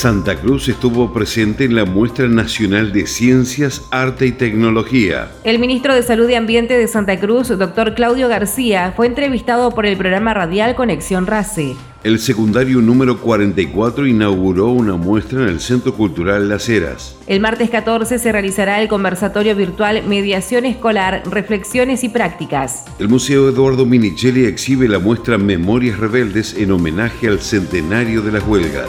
Santa Cruz estuvo presente en la Muestra Nacional de Ciencias, Arte y Tecnología. El ministro de Salud y Ambiente de Santa Cruz, doctor Claudio García, fue entrevistado por el programa radial Conexión RACE. El secundario número 44 inauguró una muestra en el Centro Cultural Las Heras. El martes 14 se realizará el conversatorio virtual Mediación Escolar, Reflexiones y Prácticas. El Museo Eduardo Minichelli exhibe la muestra Memorias Rebeldes en homenaje al centenario de las huelgas.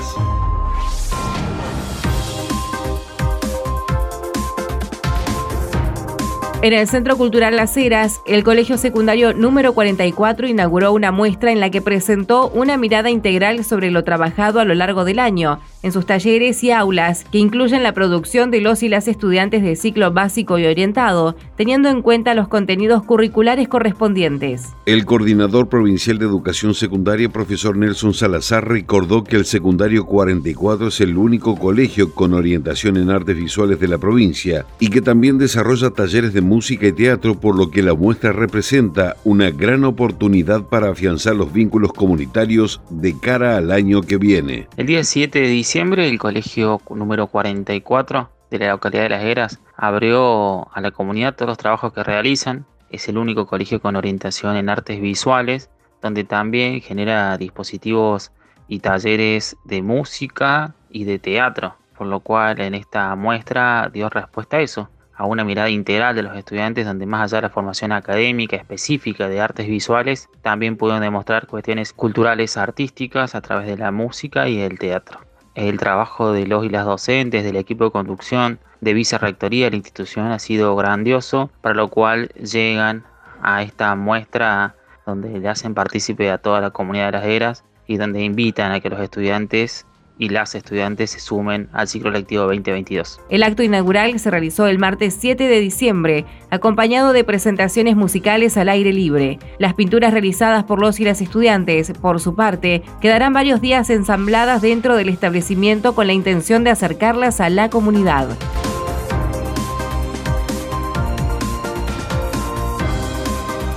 En el Centro Cultural Las Heras, el Colegio Secundario número 44 inauguró una muestra en la que presentó una mirada integral sobre lo trabajado a lo largo del año, en sus talleres y aulas, que incluyen la producción de los y las estudiantes de ciclo básico y orientado, teniendo en cuenta los contenidos curriculares correspondientes. El coordinador provincial de educación secundaria, profesor Nelson Salazar, recordó que el secundario 44 es el único colegio con orientación en artes visuales de la provincia y que también desarrolla talleres de música y teatro, por lo que la muestra representa una gran oportunidad para afianzar los vínculos comunitarios de cara al año que viene. El día 7 de diciembre, el colegio número 44 de la localidad de Las Heras abrió a la comunidad todos los trabajos que realizan. Es el único colegio con orientación en artes visuales, donde también genera dispositivos y talleres de música y de teatro, por lo cual en esta muestra dio respuesta a eso a una mirada integral de los estudiantes donde más allá de la formación académica específica de artes visuales, también pudieron demostrar cuestiones culturales artísticas a través de la música y el teatro. El trabajo de los y las docentes, del equipo de conducción, de vicerrectoría de la institución ha sido grandioso, para lo cual llegan a esta muestra donde le hacen partícipe a toda la comunidad de las eras y donde invitan a que los estudiantes y las estudiantes se sumen al ciclo lectivo 2022. El acto inaugural se realizó el martes 7 de diciembre, acompañado de presentaciones musicales al aire libre. Las pinturas realizadas por los y las estudiantes, por su parte, quedarán varios días ensambladas dentro del establecimiento con la intención de acercarlas a la comunidad.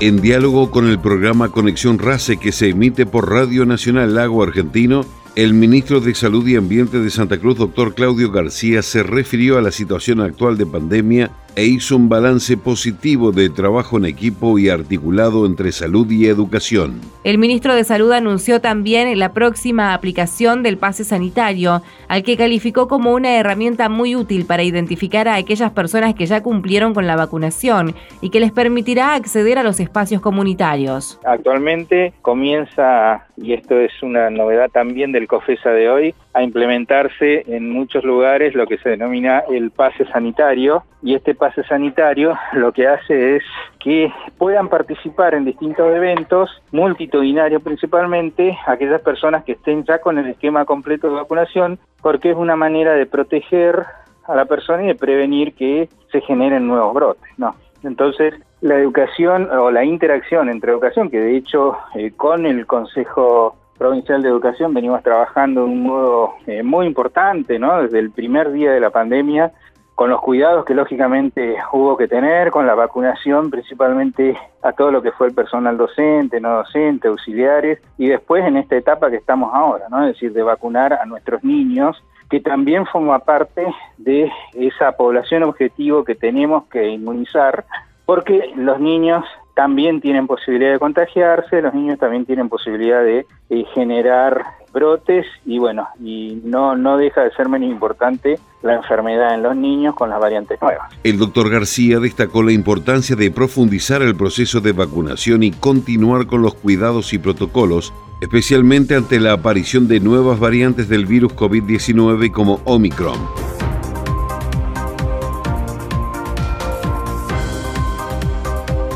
En diálogo con el programa Conexión RACE que se emite por Radio Nacional Lago Argentino, el ministro de Salud y Ambiente de Santa Cruz, doctor Claudio García, se refirió a la situación actual de pandemia e hizo un balance positivo de trabajo en equipo y articulado entre salud y educación. El ministro de Salud anunció también la próxima aplicación del pase sanitario, al que calificó como una herramienta muy útil para identificar a aquellas personas que ya cumplieron con la vacunación y que les permitirá acceder a los espacios comunitarios. Actualmente comienza, y esto es una novedad también del COFESA de hoy, a implementarse en muchos lugares lo que se denomina el pase sanitario y este pase sanitario lo que hace es que puedan participar en distintos eventos, multitudinarios principalmente, aquellas personas que estén ya con el esquema completo de vacunación, porque es una manera de proteger a la persona y de prevenir que se generen nuevos brotes, ¿no? Entonces, la educación o la interacción entre educación, que de hecho eh, con el Consejo Provincial de Educación venimos trabajando de un modo eh, muy importante, ¿no? Desde el primer día de la pandemia, con los cuidados que lógicamente hubo que tener, con la vacunación principalmente a todo lo que fue el personal docente, no docente, auxiliares, y después en esta etapa que estamos ahora, ¿no? Es decir, de vacunar a nuestros niños, que también forma parte de esa población objetivo que tenemos que inmunizar, porque los niños también tienen posibilidad de contagiarse, los niños también tienen posibilidad de eh, generar brotes y bueno, y no, no deja de ser menos importante la enfermedad en los niños con las variantes nuevas. El doctor García destacó la importancia de profundizar el proceso de vacunación y continuar con los cuidados y protocolos, especialmente ante la aparición de nuevas variantes del virus COVID-19 como Omicron.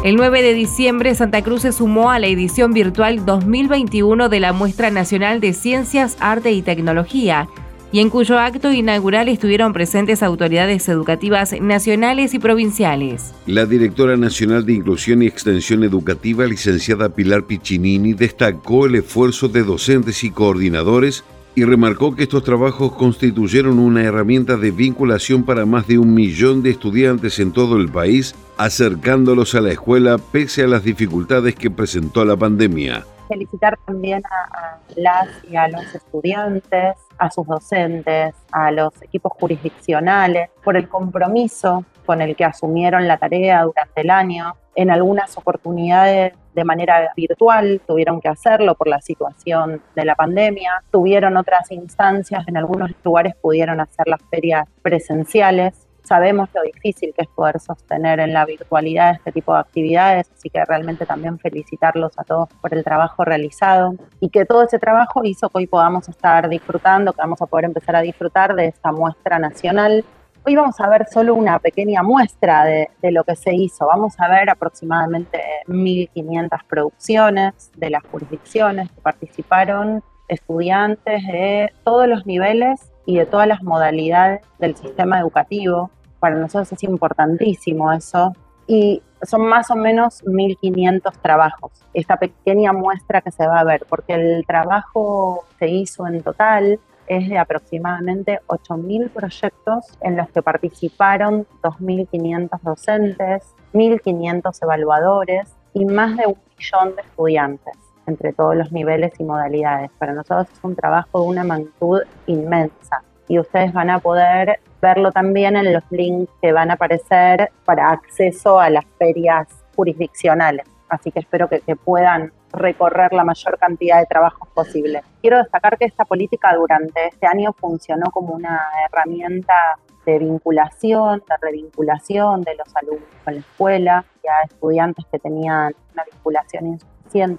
El 9 de diciembre, Santa Cruz se sumó a la edición virtual 2021 de la Muestra Nacional de Ciencias, Arte y Tecnología. y en cuyo acto inaugural estuvieron presentes autoridades educativas nacionales y provinciales. La directora nacional de Inclusión y Extensión Educativa, licenciada Pilar Piccinini, destacó el esfuerzo de docentes y coordinadores y remarcó que estos trabajos constituyeron una herramienta de vinculación para más de un millón de estudiantes en todo el país, acercándolos a la escuela pese a las dificultades que presentó la pandemia. Felicitar también a, las y a los estudiantes, a sus docentes, a los equipos jurisdiccionales por el compromiso con el que asumieron la tarea durante el año. En algunas oportunidades de manera virtual, tuvieron que hacerlo por la situación de la pandemia, tuvieron otras instancias, en algunos lugares pudieron hacer las ferias presenciales. Sabemos lo difícil que es poder sostener en la virtualidad este tipo de actividades, así que realmente también felicitarlos a todos por el trabajo realizado y que todo ese trabajo hizo que hoy podamos estar disfrutando, que vamos a poder empezar a disfrutar de esta muestra nacional Hoy vamos a ver solo una pequeña muestra de, lo que se hizo. Vamos a ver aproximadamente 1.500 producciones de las jurisdicciones que participaron, estudiantes de todos los niveles y de todas las modalidades del sistema educativo. Para nosotros es importantísimo eso. Y son más o menos 1.500 trabajos, esta pequeña muestra que se va a ver, porque el trabajo se hizo en total es de aproximadamente 8.000 proyectos en los que participaron 2.500 docentes, 1.500 evaluadores y más de un millón de estudiantes entre todos los niveles y modalidades. Para nosotros es un trabajo de una magnitud inmensa y ustedes van a poder verlo también en los links que van a aparecer para acceso a las ferias jurisdiccionales. Así que espero que, puedan recorrer la mayor cantidad de trabajos posible. Quiero destacar que esta política durante este año funcionó como una herramienta de vinculación, de revinculación de los alumnos con la escuela, y a estudiantes que tenían una vinculación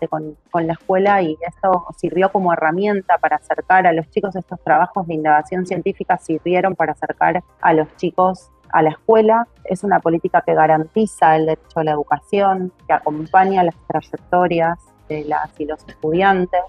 con, con, la escuela y esto sirvió como herramienta para acercar a los chicos estos trabajos de innovación científica, sirvieron para acercar a los chicos a la escuela. Es una política que garantiza el derecho a la educación, que acompaña las trayectorias de las y los estudiantes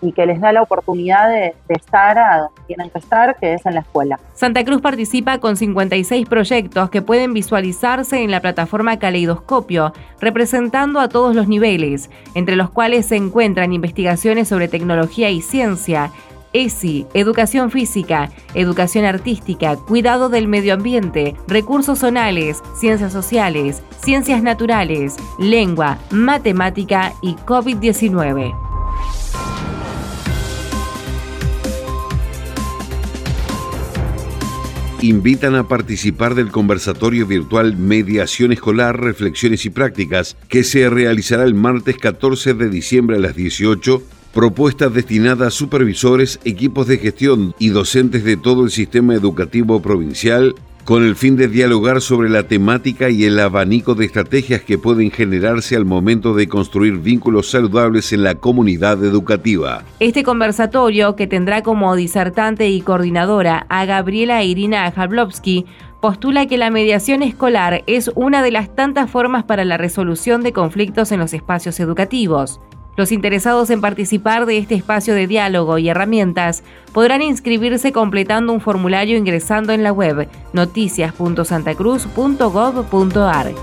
y que les da la oportunidad de, estar a donde tienen que estar, que es en la escuela. Santa Cruz participa con 56 proyectos que pueden visualizarse en la plataforma Caleidoscopio, representando a todos los niveles, entre los cuales se encuentran investigaciones sobre tecnología y ciencia, ESI, educación física, educación artística, cuidado del medio ambiente, recursos zonales, ciencias sociales, ciencias naturales, lengua, matemática y COVID-19. Invitan a participar del conversatorio virtual Mediación Escolar, Reflexiones y Prácticas, que se realizará el martes 14 de diciembre a las 18 propuestas destinadas a supervisores, equipos de gestión y docentes de todo el sistema educativo provincial con el fin de dialogar sobre la temática y el abanico de estrategias que pueden generarse al momento de construir vínculos saludables en la comunidad educativa. Este conversatorio, que tendrá como disertante y coordinadora a Gabriela Irina Jablowski, postula que la mediación escolar es una de las tantas formas para la resolución de conflictos en los espacios educativos. Los interesados en participar de este espacio de diálogo y herramientas podrán inscribirse completando un formulario ingresando en la web noticias.santacruz.gov.ar.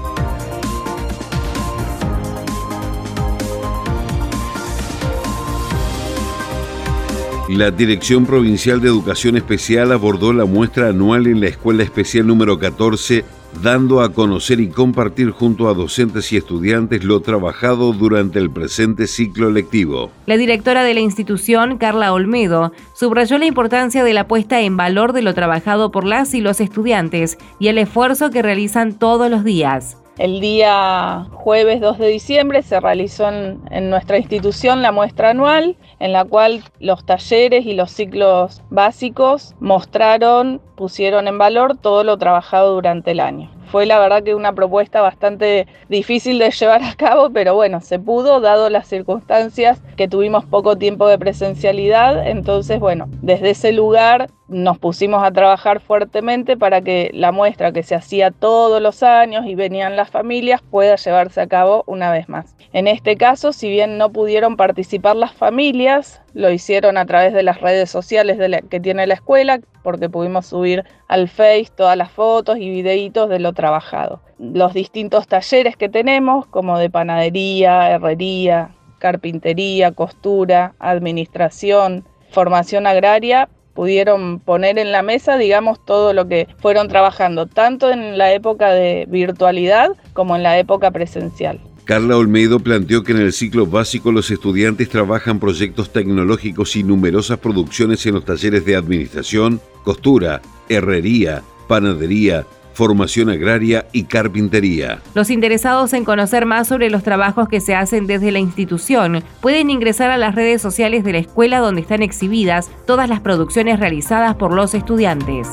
La Dirección Provincial de Educación Especial abordó la muestra anual en la Escuela Especial número 14 dando a conocer y compartir junto a docentes y estudiantes lo trabajado durante el presente ciclo lectivo. La directora de la institución, Carla Olmedo, subrayó la importancia de la puesta en valor de lo trabajado por las y los estudiantes y el esfuerzo que realizan todos los días. El día jueves 2 de diciembre se realizó en, nuestra institución la muestra anual, en la cual los talleres y los ciclos básicos mostraron, pusieron en valor todo lo trabajado durante el año. Fue la verdad que una propuesta bastante difícil de llevar a cabo, pero bueno, se pudo dado las circunstancias que tuvimos poco tiempo de presencialidad. Entonces, bueno, desde ese lugar nos pusimos a trabajar fuertemente para que la muestra que se hacía todos los años y venían las familias pueda llevarse a cabo una vez más. En este caso, si bien no pudieron participar las familias, lo hicieron a través de las redes sociales que tiene la escuela, porque pudimos subir al Face todas las fotos y videitos de lo trabajado. Los distintos talleres que tenemos, como de panadería, herrería, carpintería, costura, administración, formación agraria, pudieron poner en la mesa, digamos, todo lo que fueron trabajando, tanto en la época de virtualidad como en la época presencial. Carla Olmedo planteó que en el ciclo básico los estudiantes trabajan proyectos tecnológicos y numerosas producciones en los talleres de administración, costura, herrería, panadería, formación agraria y carpintería. Los interesados en conocer más sobre los trabajos que se hacen desde la institución pueden ingresar a las redes sociales de la escuela donde están exhibidas todas las producciones realizadas por los estudiantes.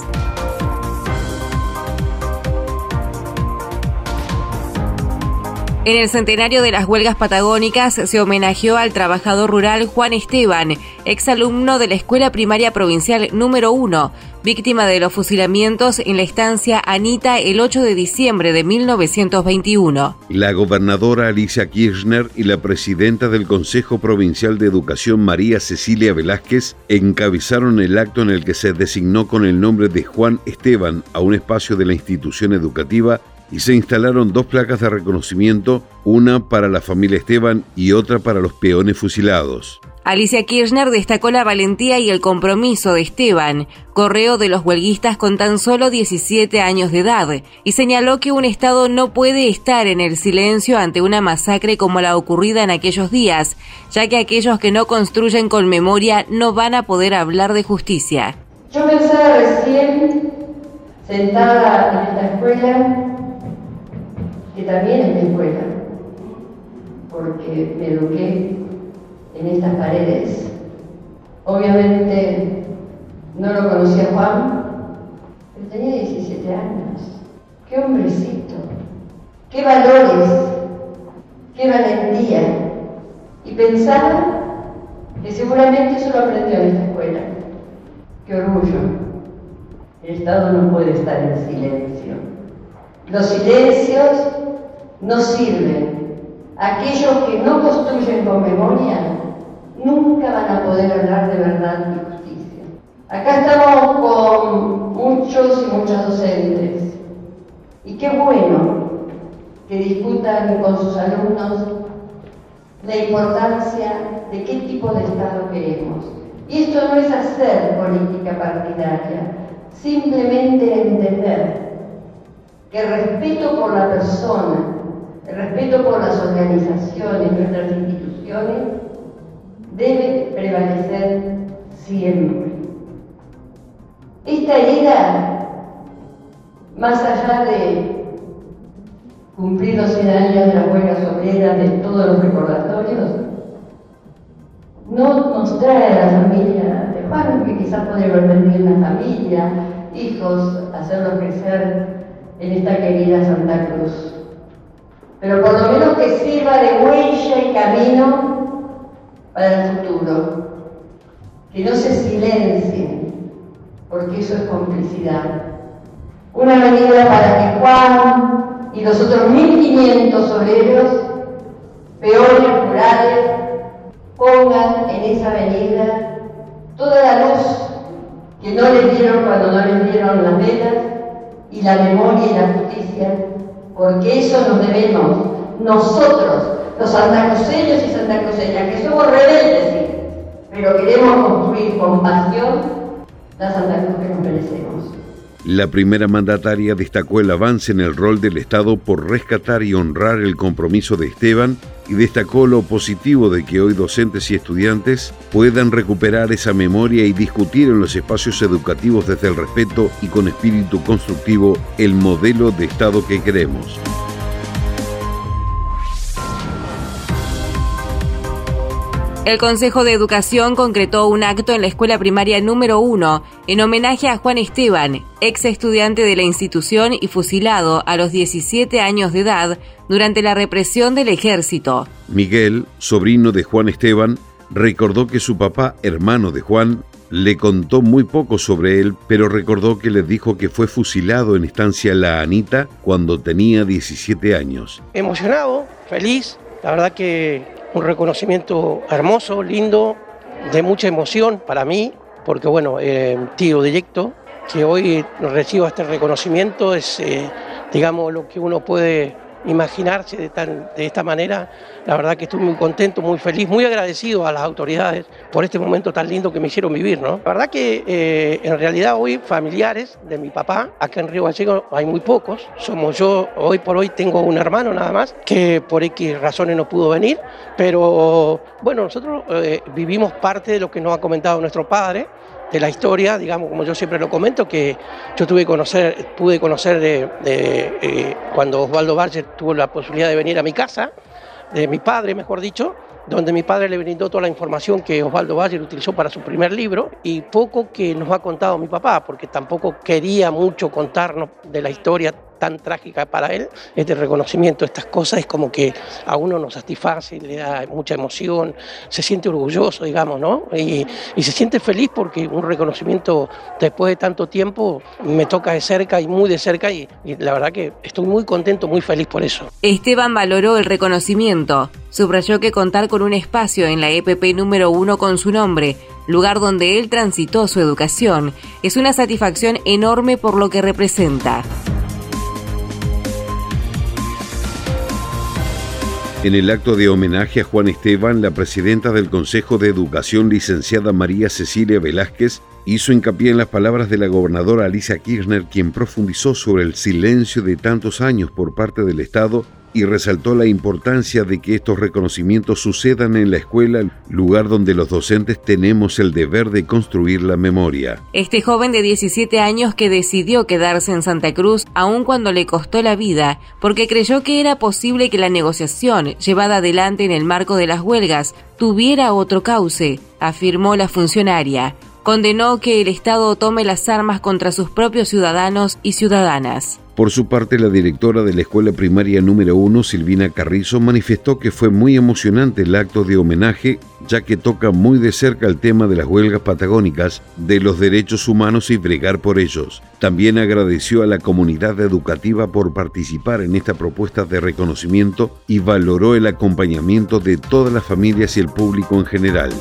En el centenario de las huelgas patagónicas se homenajeó al trabajador rural Juan Esteban, exalumno de la Escuela Primaria Provincial número 1, víctima de los fusilamientos en la estancia Anita el 8 de diciembre de 1921. La gobernadora Alicia Kirchner y la presidenta del Consejo Provincial de Educación María Cecilia Velázquez encabezaron el acto en el que se designó con el nombre de Juan Esteban a un espacio de la institución educativa y se instalaron dos placas de reconocimiento, una para la familia Esteban y otra para los peones fusilados. Alicia Kirchner destacó la valentía y el compromiso de Esteban, correo de los huelguistas con tan solo 17 años de edad, y señaló que un Estado no puede estar en el silencio ante una masacre como la ocurrida en aquellos días, ya que aquellos que no construyen con memoria no van a poder hablar de justicia. Yo pensaba recién, sentada en esta escuela, que también es mi escuela, porque me eduqué en estas paredes. Obviamente no lo conocía Juan, pero tenía 17 años. ¡Qué hombrecito! ¡Qué valores! ¡Qué valentía! Y pensaba que seguramente eso lo aprendió en esta escuela. ¡Qué orgullo! El Estado no puede estar en silencio. Los silencios no sirven. Aquellos que no construyen con memoria nunca van a poder hablar de verdad y justicia. Acá estamos con muchos y muchas docentes. Y qué bueno que discutan con sus alumnos la importancia de qué tipo de Estado queremos. Y esto no es hacer política partidaria, simplemente entender que el respeto por la persona el respeto por las organizaciones, nuestras instituciones, debe prevalecer siempre. Esta herida, más allá de cumplir los 100 años de las huelgas obreras, de todos los recordatorios, no nos trae a la familia de Juan, que quizás podría haber una familia, hijos, hacerlos crecer en esta querida Santa Cruz pero por lo menos que sirva de huella y camino para el futuro. Que no se silencie, porque eso es complicidad. Una medida para que Juan y los otros 1.500 obreros, peores rurales, pongan en esa avenida toda la luz que no les dieron cuando no les dieron las velas y la memoria y la justicia porque eso nos debemos nosotros, los santacruceños y santacruceñas, que somos rebeldes, pero queremos construir con pasión la Santa Cruz que nos merecemos. La primera mandataria destacó el avance en el rol del Estado por rescatar y honrar el compromiso de Esteban y destacó lo positivo de que hoy docentes y estudiantes puedan recuperar esa memoria y discutir en los espacios educativos desde el respeto y con espíritu constructivo el modelo de Estado que queremos. El Consejo de Educación concretó un acto en la escuela primaria número 1 en homenaje a Juan Esteban, ex estudiante de la institución y fusilado a los 17 años de edad durante la represión del ejército. Miguel, sobrino de Juan Esteban, recordó que su papá, hermano de Juan, le contó muy poco sobre él, pero recordó que le dijo que fue fusilado en estancia La Anita cuando tenía 17 años. Emocionado, feliz, la verdad que un reconocimiento hermoso, lindo, de mucha emoción para mí, porque bueno, eh, tío directo, que hoy reciba este reconocimiento es, eh, digamos, lo que uno puede imaginarse de, de esta manera. La verdad que estoy muy contento, muy feliz, muy agradecido a las autoridades por este momento tan lindo que me hicieron vivir. ¿no? La verdad que eh, en realidad hoy familiares de mi papá, acá en Río Gallego hay muy pocos. Somos yo, hoy por hoy tengo un hermano nada más que por X razones no pudo venir, pero bueno, nosotros eh, vivimos parte de lo que nos ha comentado nuestro padre de la historia, digamos, como yo siempre lo comento, que yo tuve conocer, pude conocer de, eh, cuando Osvaldo Barger tuvo la posibilidad de venir a mi casa, de mi padre, mejor dicho, donde mi padre le brindó toda la información que Osvaldo Barger utilizó para su primer libro y poco que nos ha contado mi papá, porque tampoco quería mucho contarnos de la historia tan trágica para él, este reconocimiento, estas cosas es como que a uno nos satisface, le da mucha emoción, se siente orgulloso, digamos, ¿no? Y, se siente feliz porque un reconocimiento después de tanto tiempo me toca de cerca y muy de cerca y, y la verdad que estoy muy contento, muy feliz por eso. Esteban valoró el reconocimiento, subrayó que contar con un espacio en la EPP número uno con su nombre, lugar donde él transitó su educación, es una satisfacción enorme por lo que representa. En el acto de homenaje a Juan Esteban, la presidenta del Consejo de Educación, licenciada María Cecilia Velázquez, hizo hincapié en las palabras de la gobernadora Alicia Kirchner, quien profundizó sobre el silencio de tantos años por parte del Estado y resaltó la importancia de que estos reconocimientos sucedan en la escuela, lugar donde los docentes tenemos el deber de construir la memoria. Este joven de 17 años que decidió quedarse en Santa Cruz aun cuando le costó la vida, porque creyó que era posible que la negociación llevada adelante en el marco de las huelgas tuviera otro cauce, afirmó la funcionaria condenó que el Estado tome las armas contra sus propios ciudadanos y ciudadanas. Por su parte, la directora de la Escuela Primaria número 1, Silvina Carrizo, manifestó que fue muy emocionante el acto de homenaje, ya que toca muy de cerca el tema de las huelgas patagónicas, de los derechos humanos y bregar por ellos. También agradeció a la comunidad educativa por participar en esta propuesta de reconocimiento y valoró el acompañamiento de todas las familias y el público en general.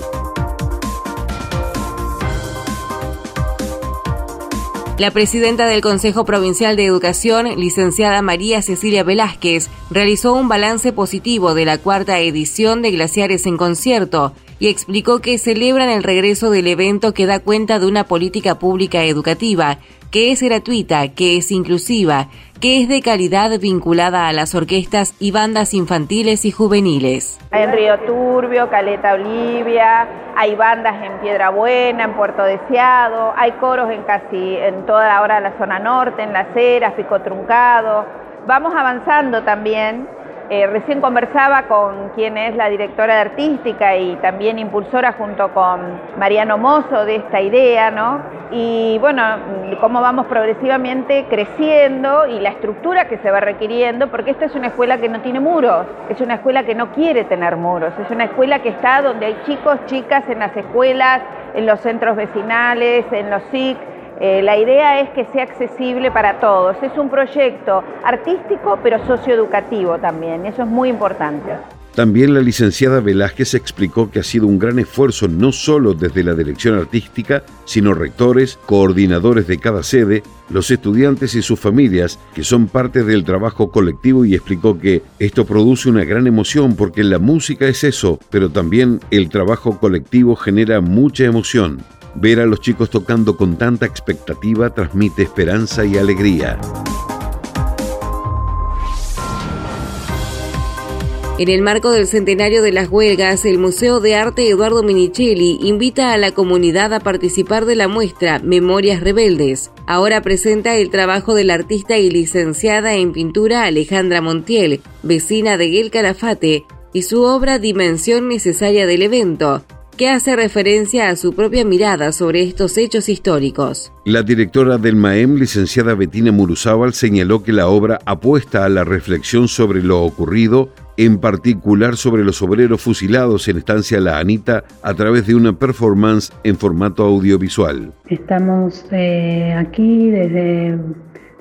La presidenta del Consejo Provincial de Educación, licenciada María Cecilia Velázquez, realizó un balance positivo de la cuarta edición de Glaciares en Concierto y explicó que celebran el regreso del evento que da cuenta de una política pública educativa que es gratuita, que es inclusiva, que es de calidad vinculada a las orquestas y bandas infantiles y juveniles. En Río Turbio, Caleta Olivia, hay bandas en Piedra Buena, en Puerto Deseado, hay coros en casi en toda la hora de la zona norte, en Las Heras, Pico Truncado. Vamos avanzando también eh, recién conversaba con quien es la directora de artística y también impulsora junto con Mariano Mozo de esta idea, ¿no? Y bueno, cómo vamos progresivamente creciendo y la estructura que se va requiriendo, porque esta es una escuela que no tiene muros, es una escuela que no quiere tener muros, es una escuela que está donde hay chicos, chicas en las escuelas, en los centros vecinales, en los SIC eh, la idea es que sea accesible para todos. Es un proyecto artístico pero socioeducativo también, eso es muy importante. También la licenciada Velázquez explicó que ha sido un gran esfuerzo no solo desde la dirección artística, sino rectores, coordinadores de cada sede, los estudiantes y sus familias, que son parte del trabajo colectivo y explicó que esto produce una gran emoción porque la música es eso, pero también el trabajo colectivo genera mucha emoción. Ver a los chicos tocando con tanta expectativa transmite esperanza y alegría. En el marco del centenario de las huelgas, el Museo de Arte Eduardo Minichelli invita a la comunidad a participar de la muestra Memorias Rebeldes. Ahora presenta el trabajo de la artista y licenciada en pintura Alejandra Montiel, vecina de Guel Calafate, y su obra Dimensión Necesaria del Evento, que hace referencia a su propia mirada sobre estos hechos históricos. La directora del MAEM, licenciada Betina Muruzábal, señaló que la obra apuesta a la reflexión sobre lo ocurrido, en particular sobre los obreros fusilados en Estancia La Anita, a través de una performance en formato audiovisual. Estamos eh, aquí desde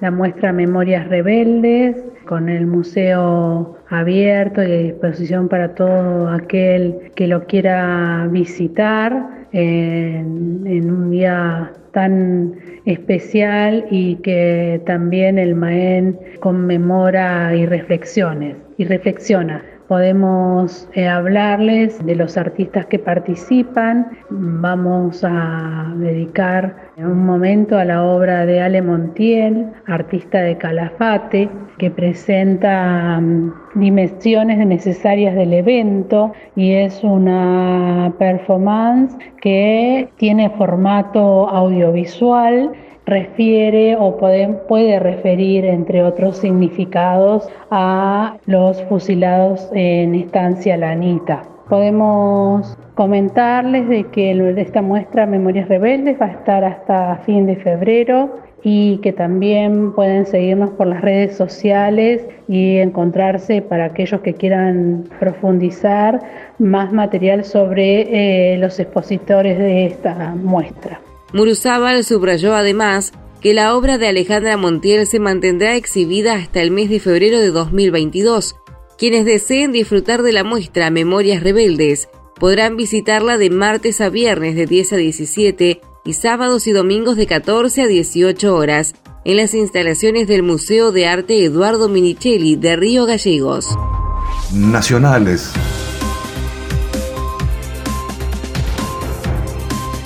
la muestra Memorias Rebeldes, con el museo abierto y a disposición para todo aquel que lo quiera visitar en, en un día tan especial y que también el Maén conmemora y reflexiones y reflexiona podemos eh, hablarles de los artistas que participan. Vamos a dedicar un momento a la obra de Ale Montiel, artista de Calafate, que presenta mm, dimensiones necesarias del evento y es una performance que tiene formato audiovisual refiere o puede, referir, entre otros significados, a los fusilados en estancia Lanita. Podemos comentarles de que esta muestra Memorias Rebeldes va a estar hasta fin de febrero y que también pueden seguirnos por las redes sociales y encontrarse para aquellos que quieran profundizar más material sobre eh, los expositores de esta muestra. Muruzábal subrayó además que la obra de Alejandra Montiel se mantendrá exhibida hasta el mes de febrero de 2022. Quienes deseen disfrutar de la muestra Memorias Rebeldes podrán visitarla de martes a viernes de 10 a 17 y sábados y domingos de 14 a 18 horas en las instalaciones del Museo de Arte Eduardo Minichelli de Río Gallegos. Nacionales.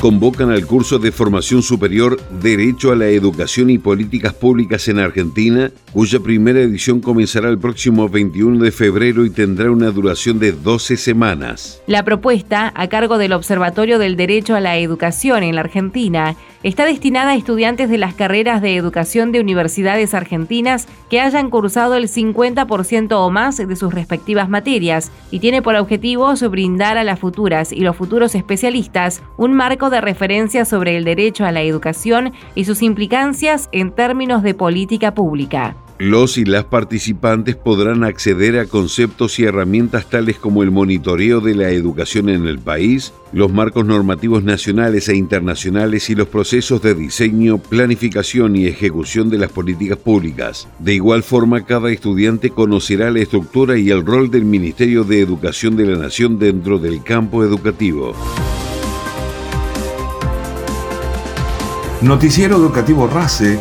Convocan al curso de formación superior Derecho a la Educación y Políticas Públicas en Argentina, cuya primera edición comenzará el próximo 21 de febrero y tendrá una duración de 12 semanas. La propuesta, a cargo del Observatorio del Derecho a la Educación en la Argentina, está destinada a estudiantes de las carreras de educación de universidades argentinas que hayan cursado el 50% o más de sus respectivas materias y tiene por objetivo brindar a las futuras y los futuros especialistas un marco de referencia sobre el derecho a la educación y sus implicancias en términos de política pública. Los y las participantes podrán acceder a conceptos y herramientas tales como el monitoreo de la educación en el país, los marcos normativos nacionales e internacionales y los procesos de diseño, planificación y ejecución de las políticas públicas. De igual forma, cada estudiante conocerá la estructura y el rol del Ministerio de Educación de la Nación dentro del campo educativo. Noticiero Educativo RACE,